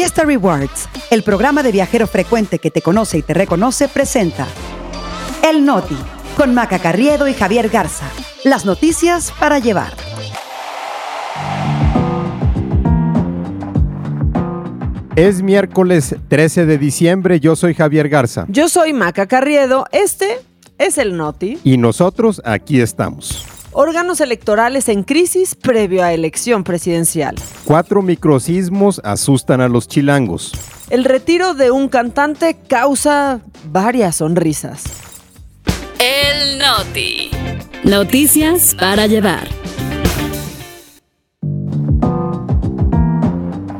Fiesta Rewards, el programa de viajero frecuente que te conoce y te reconoce, presenta El Noti, con Maca Carriedo y Javier Garza. Las noticias para llevar. Es miércoles 13 de diciembre, yo soy Javier Garza. Yo soy Maca Carriedo, este es el Noti. Y nosotros aquí estamos. Órganos electorales en crisis previo a elección presidencial. Cuatro microsismos asustan a los chilangos. El retiro de un cantante causa varias sonrisas. El Noti. Noticias para llevar.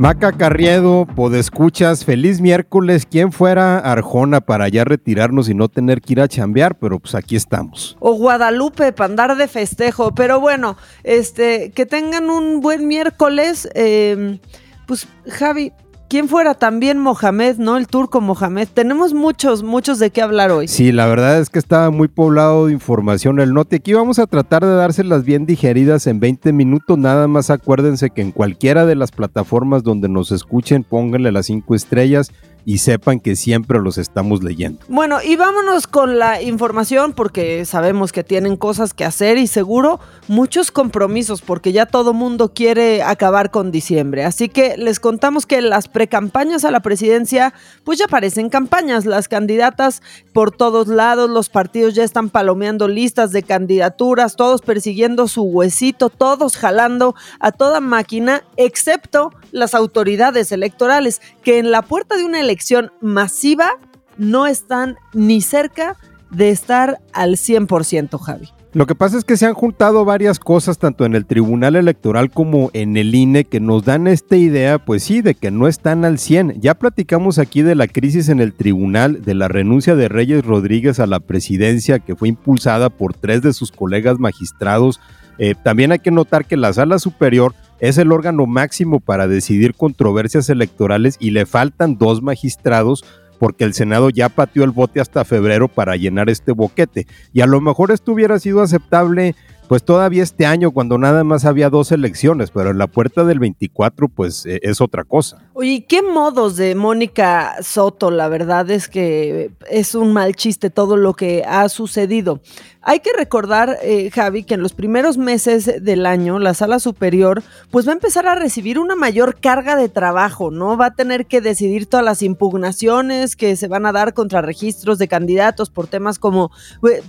Maca Carriedo, podescuchas, feliz miércoles. ¿Quién fuera Arjona para ya retirarnos y no tener que ir a chambear? Pero pues aquí estamos. O Guadalupe para andar de festejo. Pero bueno, este, que tengan un buen miércoles. Eh, pues Javi, quién fuera también Mohamed, ¿no? El turco Mohamed. Tenemos muchos, muchos de qué hablar hoy. Sí, la verdad es que estaba muy poblado de información el note. Aquí vamos a tratar de dárselas bien digeridas en 20 minutos. Nada más acuérdense que en cualquiera de las plataformas donde nos escuchen, pónganle las cinco estrellas y sepan que siempre los estamos leyendo. Bueno, y vámonos con la información porque sabemos que tienen cosas que hacer y seguro muchos compromisos porque ya todo mundo quiere acabar con diciembre. Así que les contamos que las precampañas a la presidencia pues ya parecen campañas. Las candidatas por todos lados, los partidos ya están palomeando listas de candidaturas, todos persiguiendo su huesito, todos jalando a toda máquina, excepto las autoridades electorales que en la puerta de una elección masiva no están ni cerca de estar al 100%, Javi. Lo que pasa es que se han juntado varias cosas tanto en el Tribunal Electoral como en el INE que nos dan esta idea, pues sí, de que no están al 100. Ya platicamos aquí de la crisis en el Tribunal, de la renuncia de Reyes Rodríguez a la presidencia que fue impulsada por tres de sus colegas magistrados. Eh, también hay que notar que la Sala Superior es el órgano máximo para decidir controversias electorales y le faltan dos magistrados porque el Senado ya pateó el bote hasta febrero para llenar este boquete. Y a lo mejor esto hubiera sido aceptable pues todavía este año cuando nada más había dos elecciones, pero en la puerta del 24 pues eh, es otra cosa. Oye, ¿qué modos de Mónica Soto? La verdad es que es un mal chiste todo lo que ha sucedido. Hay que recordar, eh, Javi, que en los primeros meses del año la sala superior pues va a empezar a recibir una mayor carga de trabajo, ¿no? Va a tener que decidir todas las impugnaciones que se van a dar contra registros de candidatos por temas como,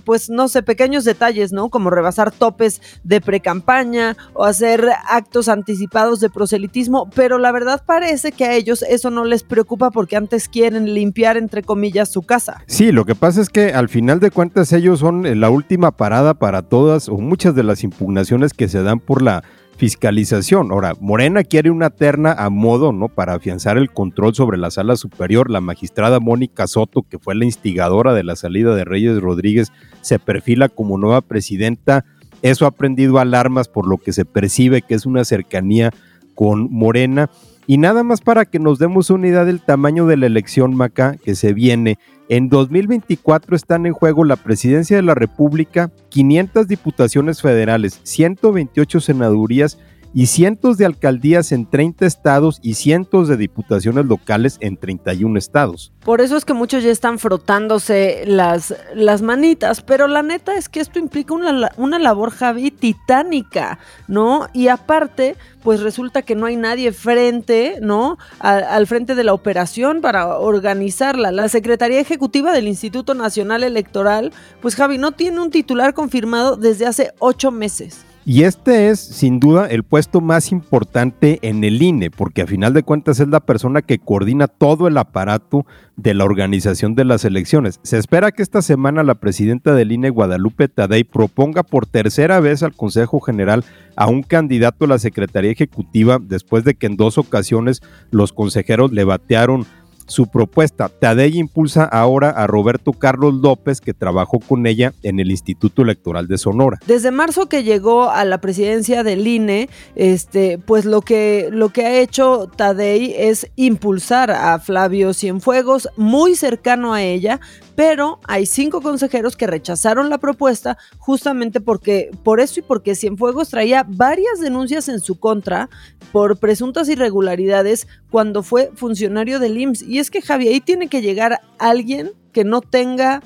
pues no sé, pequeños detalles, ¿no? Como rebasar topes de precampaña o hacer actos anticipados de proselitismo, pero la verdad parece que a ellos eso no les preocupa porque antes quieren limpiar, entre comillas, su casa. Sí, lo que pasa es que al final de cuentas ellos son la última última parada para todas o muchas de las impugnaciones que se dan por la fiscalización. Ahora, Morena quiere una terna a modo, ¿no? Para afianzar el control sobre la sala superior. La magistrada Mónica Soto, que fue la instigadora de la salida de Reyes Rodríguez, se perfila como nueva presidenta. Eso ha prendido alarmas por lo que se percibe que es una cercanía con Morena. Y nada más para que nos demos una idea del tamaño de la elección Maca que se viene. En 2024 están en juego la presidencia de la República, 500 diputaciones federales, 128 senadurías y cientos de alcaldías en 30 estados y cientos de diputaciones locales en 31 estados. Por eso es que muchos ya están frotándose las, las manitas, pero la neta es que esto implica una, una labor, Javi, titánica, ¿no? Y aparte, pues resulta que no hay nadie frente, ¿no? al frente de la operación para organizarla. La Secretaría Ejecutiva del Instituto Nacional Electoral, pues Javi, no tiene un titular confirmado desde hace ocho meses. Y este es, sin duda, el puesto más importante en el INE, porque a final de cuentas es la persona que coordina todo el aparato de la organización de las elecciones. Se espera que esta semana la presidenta del INE, Guadalupe Tadei, proponga por tercera vez al Consejo General a un candidato a la Secretaría Ejecutiva después de que en dos ocasiones los consejeros le batearon su propuesta. Tadei impulsa ahora a Roberto Carlos López, que trabajó con ella en el Instituto Electoral de Sonora. Desde marzo que llegó a la presidencia del INE, este, pues lo que, lo que ha hecho Tadei es impulsar a Flavio Cienfuegos, muy cercano a ella, pero hay cinco consejeros que rechazaron la propuesta justamente porque, por eso y porque Cienfuegos traía varias denuncias en su contra por presuntas irregularidades cuando fue funcionario del IMSS. Y es que Javi, ahí tiene que llegar alguien que no tenga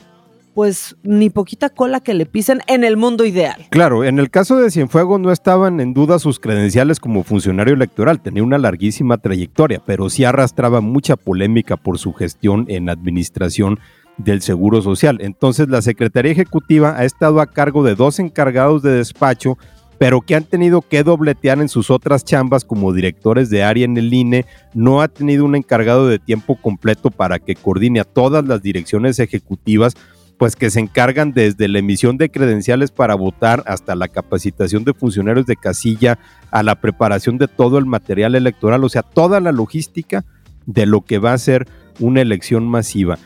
pues ni poquita cola que le pisen en el mundo ideal. Claro, en el caso de Cienfuegos no estaban en duda sus credenciales como funcionario electoral, tenía una larguísima trayectoria, pero sí arrastraba mucha polémica por su gestión en administración del Seguro Social. Entonces la Secretaría Ejecutiva ha estado a cargo de dos encargados de despacho, pero que han tenido que dobletear en sus otras chambas como directores de área en el INE, no ha tenido un encargado de tiempo completo para que coordine a todas las direcciones ejecutivas pues que se encargan desde la emisión de credenciales para votar hasta la capacitación de funcionarios de casilla, a la preparación de todo el material electoral, o sea, toda la logística de lo que va a ser una elección masiva.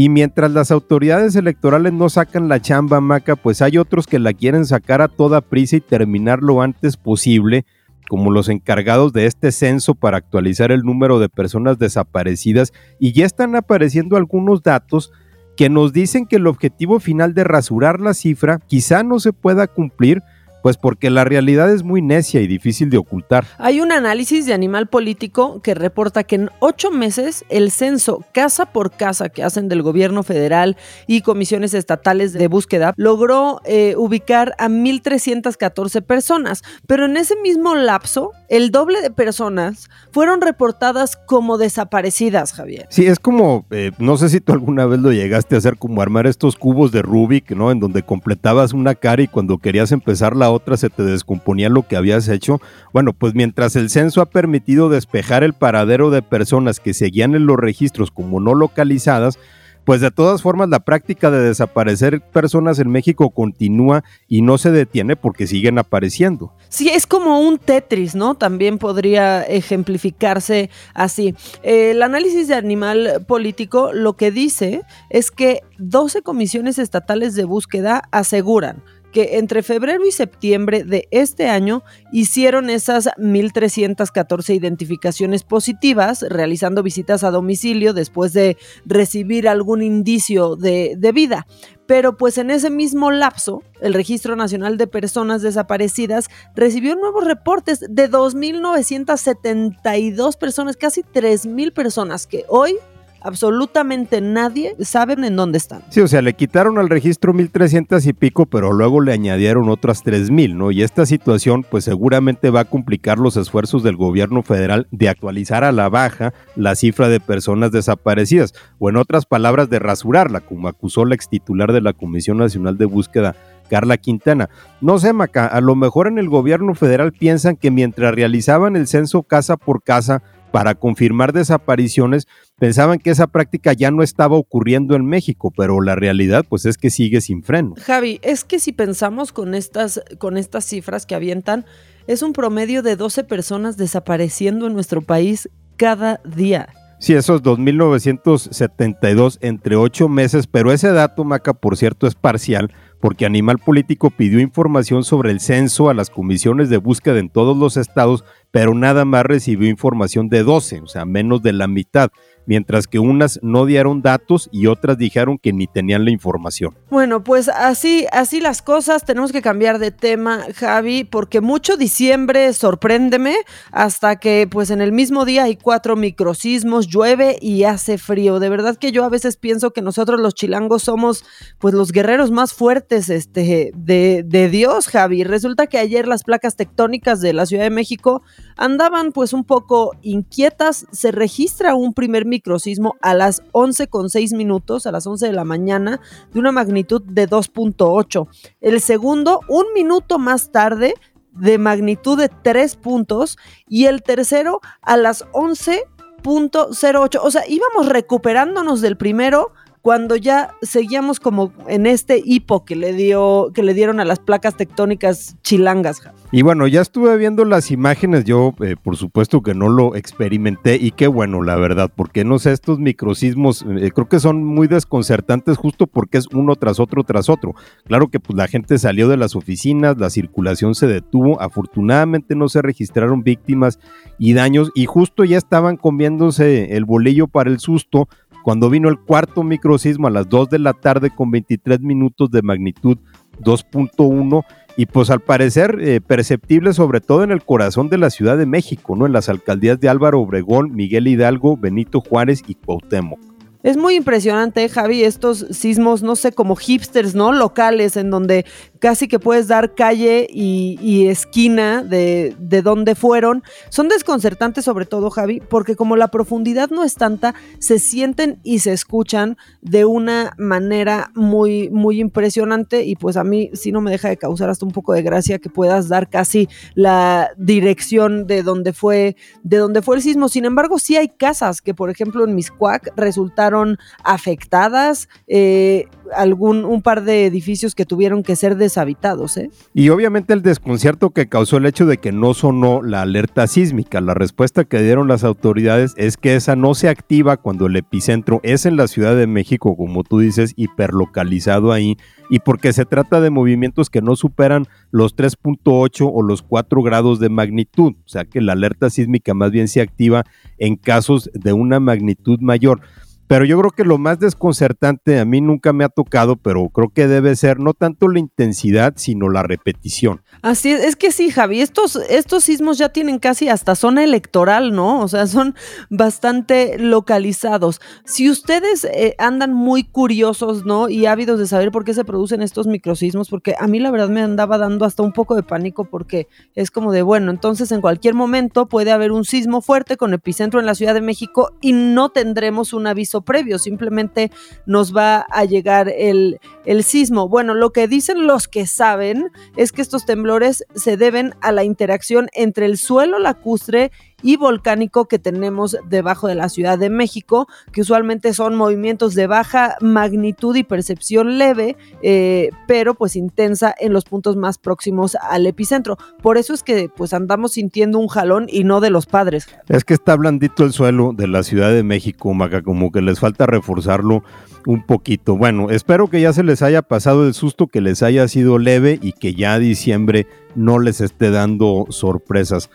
Y mientras las autoridades electorales no sacan la chamba maca, pues hay otros que la quieren sacar a toda prisa y terminar lo antes posible, como los encargados de este censo para actualizar el número de personas desaparecidas. Y ya están apareciendo algunos datos que nos dicen que el objetivo final de rasurar la cifra quizá no se pueda cumplir pues porque la realidad es muy necia y difícil de ocultar. Hay un análisis de Animal Político que reporta que en ocho meses el censo casa por casa que hacen del gobierno federal y comisiones estatales de búsqueda logró eh, ubicar a 1.314 personas, pero en ese mismo lapso el doble de personas fueron reportadas como desaparecidas, Javier. Sí, es como, eh, no sé si tú alguna vez lo llegaste a hacer, como armar estos cubos de Rubik, ¿no? En donde completabas una cara y cuando querías empezar la otra se te descomponía lo que habías hecho. Bueno, pues mientras el censo ha permitido despejar el paradero de personas que seguían en los registros como no localizadas, pues de todas formas la práctica de desaparecer personas en México continúa y no se detiene porque siguen apareciendo. Sí, es como un Tetris, ¿no? También podría ejemplificarse así. El análisis de animal político lo que dice es que 12 comisiones estatales de búsqueda aseguran que entre febrero y septiembre de este año hicieron esas 1.314 identificaciones positivas, realizando visitas a domicilio después de recibir algún indicio de, de vida. Pero pues en ese mismo lapso, el Registro Nacional de Personas Desaparecidas recibió nuevos reportes de 2.972 personas, casi 3.000 personas que hoy absolutamente nadie sabe en dónde están. Sí, o sea, le quitaron al registro 1300 y pico, pero luego le añadieron otras 3000, ¿no? Y esta situación pues seguramente va a complicar los esfuerzos del gobierno federal de actualizar a la baja la cifra de personas desaparecidas, o en otras palabras de rasurarla, como acusó la ex titular de la Comisión Nacional de Búsqueda Carla Quintana. No sé, Maca, a lo mejor en el gobierno federal piensan que mientras realizaban el censo casa por casa, para confirmar desapariciones, pensaban que esa práctica ya no estaba ocurriendo en México, pero la realidad pues es que sigue sin freno. Javi, es que si pensamos con estas, con estas cifras que avientan, es un promedio de 12 personas desapareciendo en nuestro país cada día. Sí, esos 2.972 entre ocho meses, pero ese dato, Maca, por cierto, es parcial porque Animal Político pidió información sobre el censo a las comisiones de búsqueda en todos los estados, pero nada más recibió información de 12, o sea, menos de la mitad mientras que unas no dieron datos y otras dijeron que ni tenían la información. Bueno, pues así, así las cosas, tenemos que cambiar de tema, Javi, porque mucho diciembre, sorpréndeme, hasta que pues en el mismo día hay cuatro microsismos, llueve y hace frío. De verdad que yo a veces pienso que nosotros los chilangos somos pues los guerreros más fuertes este, de, de Dios, Javi. Resulta que ayer las placas tectónicas de la Ciudad de México andaban pues un poco inquietas, se registra un primer microsismo a las 11 con 6 minutos, a las 11 de la mañana, de una magnitud de 2.8. El segundo, un minuto más tarde, de magnitud de 3 puntos. Y el tercero, a las 11.08. O sea, íbamos recuperándonos del primero cuando ya seguíamos como en este hipo que le dio que le dieron a las placas tectónicas chilangas. Y bueno, ya estuve viendo las imágenes, yo eh, por supuesto que no lo experimenté y qué bueno, la verdad, porque no sé, estos microsismos eh, creo que son muy desconcertantes justo porque es uno tras otro tras otro. Claro que pues la gente salió de las oficinas, la circulación se detuvo, afortunadamente no se registraron víctimas y daños y justo ya estaban comiéndose el bolillo para el susto cuando vino el cuarto microsismo a las 2 de la tarde con 23 minutos de magnitud 2.1 y pues al parecer eh, perceptible sobre todo en el corazón de la Ciudad de México, ¿no? En las alcaldías de Álvaro Obregón, Miguel Hidalgo, Benito Juárez y Cuauhtémoc. Es muy impresionante, Javi, estos sismos, no sé, como hipsters, ¿no? Locales, en donde casi que puedes dar calle y, esquina de, de dónde fueron. Son desconcertantes sobre todo, Javi, porque como la profundidad no es tanta, se sienten y se escuchan de una manera muy, muy impresionante y pues a mí sí no me deja de causar hasta un poco de gracia que puedas dar casi la dirección de dónde fue, de dónde fue el sismo. Sin embargo, sí hay casas que, por ejemplo, en Miscuac resultaron afectadas, eh, algún, un par de edificios que tuvieron que ser deshabitados. ¿eh? Y obviamente el desconcierto que causó el hecho de que no sonó la alerta sísmica. La respuesta que dieron las autoridades es que esa no se activa cuando el epicentro es en la Ciudad de México, como tú dices, hiperlocalizado ahí, y porque se trata de movimientos que no superan los 3.8 o los 4 grados de magnitud. O sea que la alerta sísmica más bien se activa en casos de una magnitud mayor. Pero yo creo que lo más desconcertante a mí nunca me ha tocado, pero creo que debe ser no tanto la intensidad, sino la repetición. Así es, es que sí, Javi, estos, estos sismos ya tienen casi hasta zona electoral, ¿no? O sea, son bastante localizados. Si ustedes eh, andan muy curiosos, ¿no? Y ávidos de saber por qué se producen estos microsismos, porque a mí la verdad me andaba dando hasta un poco de pánico porque es como de, bueno, entonces en cualquier momento puede haber un sismo fuerte con epicentro en la Ciudad de México y no tendremos un aviso previo, simplemente nos va a llegar el, el sismo. Bueno, lo que dicen los que saben es que estos temblores se deben a la interacción entre el suelo lacustre y volcánico que tenemos debajo de la Ciudad de México, que usualmente son movimientos de baja magnitud y percepción leve, eh, pero pues intensa en los puntos más próximos al epicentro. Por eso es que pues andamos sintiendo un jalón y no de los padres. Es que está blandito el suelo de la Ciudad de México, Maca, como que les falta reforzarlo un poquito. Bueno, espero que ya se les haya pasado el susto, que les haya sido leve y que ya diciembre no les esté dando sorpresas.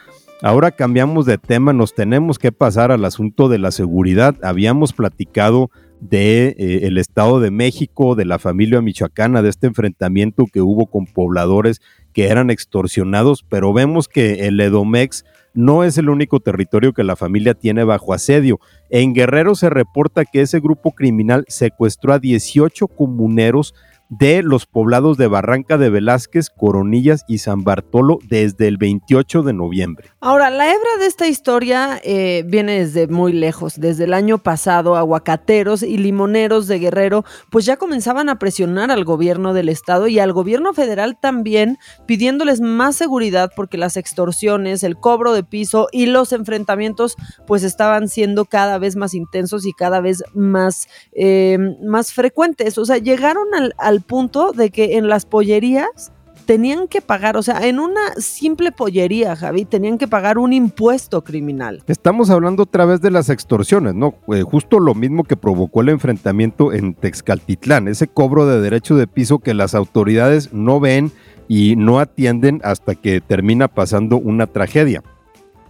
Ahora cambiamos de tema, nos tenemos que pasar al asunto de la seguridad. Habíamos platicado de eh, el Estado de México, de la familia michoacana, de este enfrentamiento que hubo con pobladores que eran extorsionados, pero vemos que el Edomex no es el único territorio que la familia tiene bajo asedio. En Guerrero se reporta que ese grupo criminal secuestró a 18 comuneros de los poblados de Barranca de Velázquez, Coronillas y San Bartolo desde el 28 de noviembre. Ahora, la hebra de esta historia eh, viene desde muy lejos. Desde el año pasado, aguacateros y limoneros de Guerrero pues ya comenzaban a presionar al gobierno del estado y al gobierno federal también pidiéndoles más seguridad porque las extorsiones, el cobro de piso y los enfrentamientos pues estaban siendo cada vez más intensos y cada vez más, eh, más frecuentes. O sea, llegaron al, al punto de que en las pollerías tenían que pagar, o sea, en una simple pollería, Javi, tenían que pagar un impuesto criminal. Estamos hablando otra vez de las extorsiones, ¿no? Eh, justo lo mismo que provocó el enfrentamiento en Texcaltitlán, ese cobro de derecho de piso que las autoridades no ven y no atienden hasta que termina pasando una tragedia.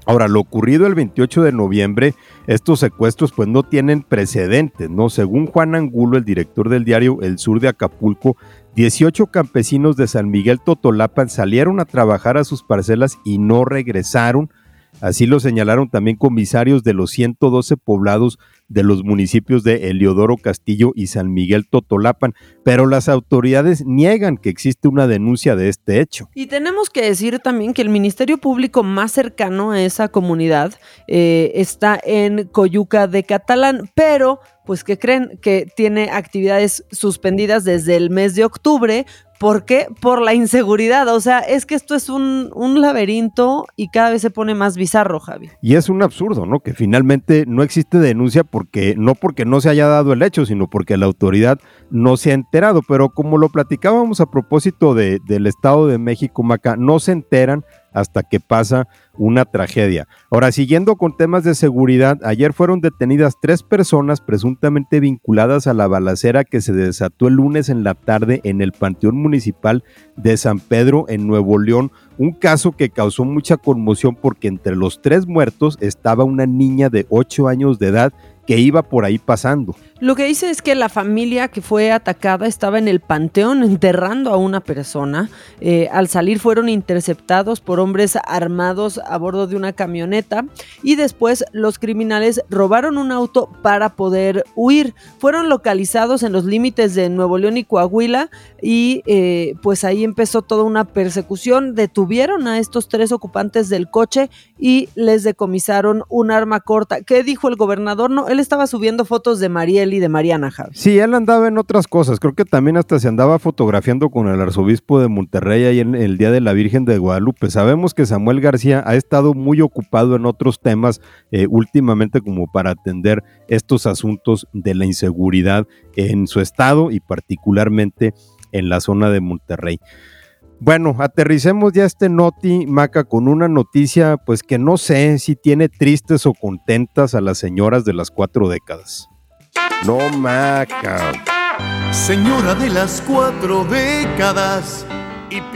Ahora, lo ocurrido el 28 de noviembre, estos secuestros pues no tienen precedentes, ¿no? Según Juan Angulo, el director del diario El Sur de Acapulco, 18 campesinos de San Miguel Totolapan salieron a trabajar a sus parcelas y no regresaron. Así lo señalaron también comisarios de los 112 poblados de los municipios de Eliodoro Castillo y San Miguel Totolapan, pero las autoridades niegan que existe una denuncia de este hecho. Y tenemos que decir también que el Ministerio Público más cercano a esa comunidad eh, está en Coyuca de Catalán, pero pues que creen que tiene actividades suspendidas desde el mes de octubre ¿Por qué? Por la inseguridad. O sea, es que esto es un, laberinto y cada vez se pone más bizarro, Javi. Y es un absurdo, ¿no? Que finalmente no existe denuncia porque, no porque no se haya dado el hecho, sino porque la autoridad no se ha enterado. Pero como lo platicábamos a propósito de, del Estado de México, Maca, no se enteran hasta que pasa una tragedia. Ahora, siguiendo con temas de seguridad, ayer fueron detenidas tres personas presuntamente vinculadas a la balacera que se desató el lunes en la tarde en el Panteón Municipal de San Pedro en Nuevo León, un caso que causó mucha conmoción porque entre los tres muertos estaba una niña de 8 años de edad que iba por ahí pasando. Lo que dice es que la familia que fue atacada estaba en el panteón enterrando a una persona. Eh, al salir fueron interceptados por hombres armados a bordo de una camioneta y después los criminales robaron un auto para poder huir. Fueron localizados en los límites de Nuevo León y Coahuila y eh, pues ahí empezó toda una persecución. Detuvieron a estos tres ocupantes del coche y les decomisaron un arma corta. ¿Qué dijo el gobernador? No, él estaba subiendo fotos de Mariel y de Mariana Javi. Sí, él andaba en otras cosas. Creo que también hasta se andaba fotografiando con el arzobispo de Monterrey ahí en el Día de la Virgen de Guadalupe. Sabemos que Samuel García ha estado muy ocupado en otros temas eh, últimamente como para atender estos asuntos de la inseguridad en su estado y particularmente en la zona de Monterrey. Bueno, aterricemos ya este noti, Maca, con una noticia, pues que no sé si tiene tristes o contentas a las señoras de las cuatro décadas. No, Maca. Señora de las cuatro décadas.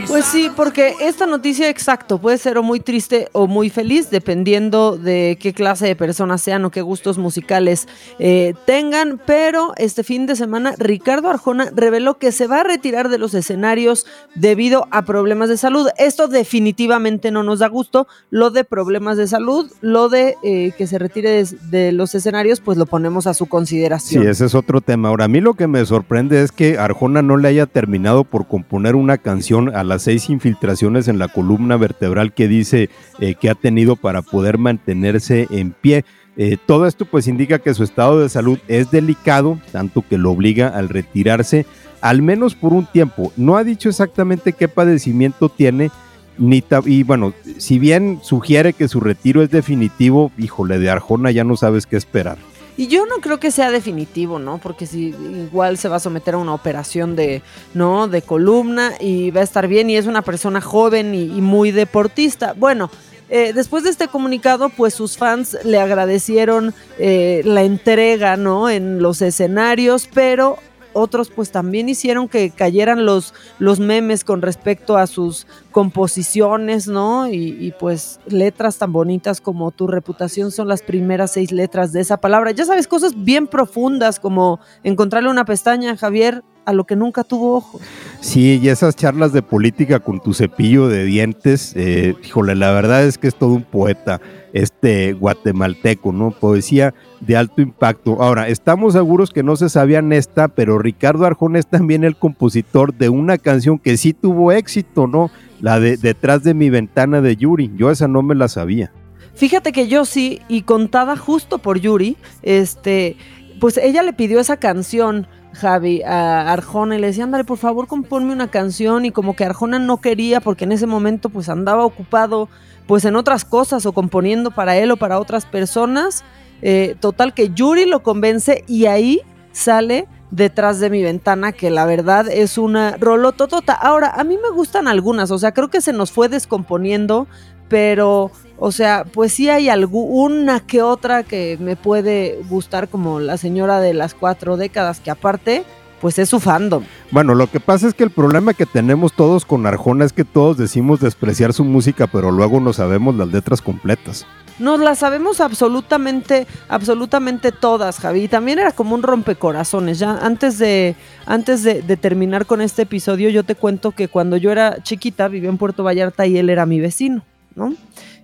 Pues sí, porque esta noticia exacto puede ser o muy triste o muy feliz, dependiendo de qué clase de personas sean o qué gustos musicales eh, tengan. Pero este fin de semana, Ricardo Arjona reveló que se va a retirar de los escenarios debido a problemas de salud. Esto definitivamente no nos da gusto. Lo de problemas de salud, lo de eh, que se retire de, de los escenarios, pues lo ponemos a su consideración. Sí, ese es otro tema. Ahora, a mí lo que me sorprende es que Arjona no le haya terminado por componer una canción a las seis infiltraciones en la columna vertebral que dice eh, que ha tenido para poder mantenerse en pie. Eh, todo esto pues indica que su estado de salud es delicado, tanto que lo obliga al retirarse, al menos por un tiempo. No ha dicho exactamente qué padecimiento tiene, ni y bueno, si bien sugiere que su retiro es definitivo, híjole, de Arjona ya no sabes qué esperar. Y yo no creo que sea definitivo, ¿no? Porque si igual se va a someter a una operación de, ¿no? De columna y va a estar bien y es una persona joven y, muy deportista. Bueno, eh, después de este comunicado, pues sus fans le agradecieron eh, la entrega, ¿no? En los escenarios, pero otros pues también hicieron que cayeran los, los memes con respecto a sus composiciones, ¿no? Y, y, pues letras tan bonitas como tu reputación son las primeras seis letras de esa palabra. Ya sabes, cosas bien profundas como encontrarle una pestaña, Javier, a lo que nunca tuvo ojos. Sí, y esas charlas de política con tu cepillo de dientes, eh, híjole, la verdad es que es todo un poeta, este guatemalteco, ¿no? Poesía de alto impacto. Ahora, estamos seguros que no se sabían esta, pero Ricardo Arjona es también el compositor de una canción que sí tuvo éxito, ¿no? La de Detrás de mi ventana de Yuri. Yo esa no me la sabía. Fíjate que yo sí, y contada justo por Yuri, este, pues ella le pidió esa canción Javi a Arjona y le decía, ándale, por favor, componme una canción y como que Arjona no quería porque en ese momento pues andaba ocupado pues en otras cosas o componiendo para él o para otras personas. Eh, total que Yuri lo convence y ahí sale detrás de mi ventana, que la verdad es una rolototota. Ahora, a mí me gustan algunas, o sea, creo que se nos fue descomponiendo, pero, o sea, pues sí hay alguna que otra que me puede gustar, como la señora de las cuatro décadas, que aparte, pues es su fandom. Bueno, lo que pasa es que el problema que tenemos todos con Arjona es que todos decimos despreciar su música, pero luego no sabemos las letras completas. Nos las sabemos absolutamente, absolutamente todas, Javi. Y también era como un rompecorazones. Ya antes de, antes de, de, terminar con este episodio, yo te cuento que cuando yo era chiquita vivía en Puerto Vallarta y él era mi vecino, ¿no?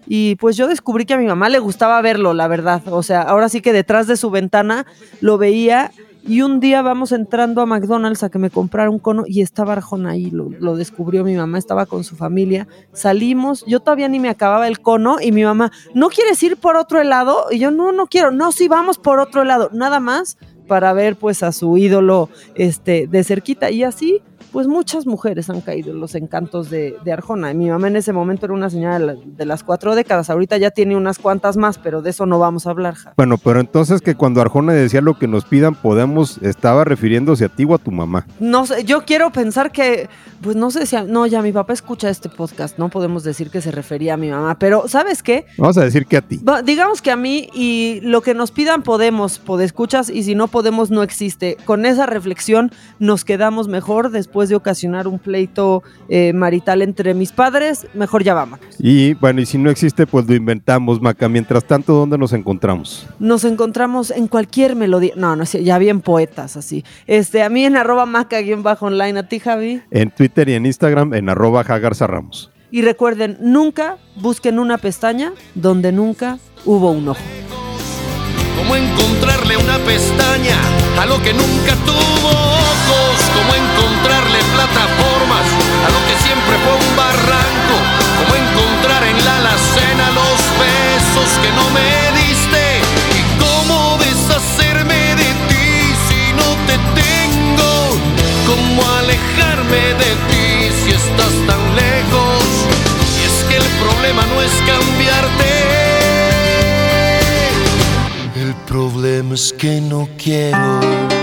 Y pues yo descubrí que a mi mamá le gustaba verlo, la verdad. O sea, ahora sí que detrás de su ventana lo veía y un día vamos entrando a McDonald's a que me comprara un cono y estaba Arjona ahí, lo, descubrió mi mamá, estaba con su familia. Salimos, yo todavía ni me acababa el cono y mi mamá, ¿no quieres ir por otro helado? Y yo, no, no quiero, no, sí, vamos por otro helado, nada más para ver pues a su ídolo este, de cerquita. Y así pues muchas mujeres han caído en los encantos de, de Arjona. Mi mamá en ese momento era una señora de, la, de, las cuatro décadas, ahorita ya tiene unas cuantas más, pero de eso no vamos a hablar. Ja. Bueno, pero entonces que cuando Arjona decía lo que nos pidan, podemos, estaba refiriéndose a ti o a tu mamá. No sé, yo quiero pensar que, pues no sé si, a, no, ya mi papá escucha este podcast, no podemos decir que se refería a mi mamá, pero ¿sabes qué? Vamos a decir que a ti. Digamos que a mí y lo que nos pidan podemos, escuchas y si no podemos no existe. Con esa reflexión nos quedamos mejor después después de ocasionar un pleito eh, marital entre mis padres, mejor ya vamos. Y bueno, y si no existe, pues lo inventamos, Maca. Mientras tanto, ¿dónde nos encontramos? Nos encontramos en cualquier melodía. No, no, ya bien poetas así. Este, a mí en arroba maca-online, a ti, Javi. En Twitter y en Instagram en arroba Jagarza Ramos. Y recuerden, nunca busquen una pestaña donde nunca hubo un ojo. Cómo encontrarle una pestaña a lo que nunca tuvo ojos, Cómo encontrarle plataformas a lo que siempre fue un barranco, Cómo encontrar en la alacena los besos que no me diste. Y cómo deshacerme de ti si no te tengo, cómo alejarme de ti si estás tan lejos y es que el problema no es cambiarte. Problema es que no quiero.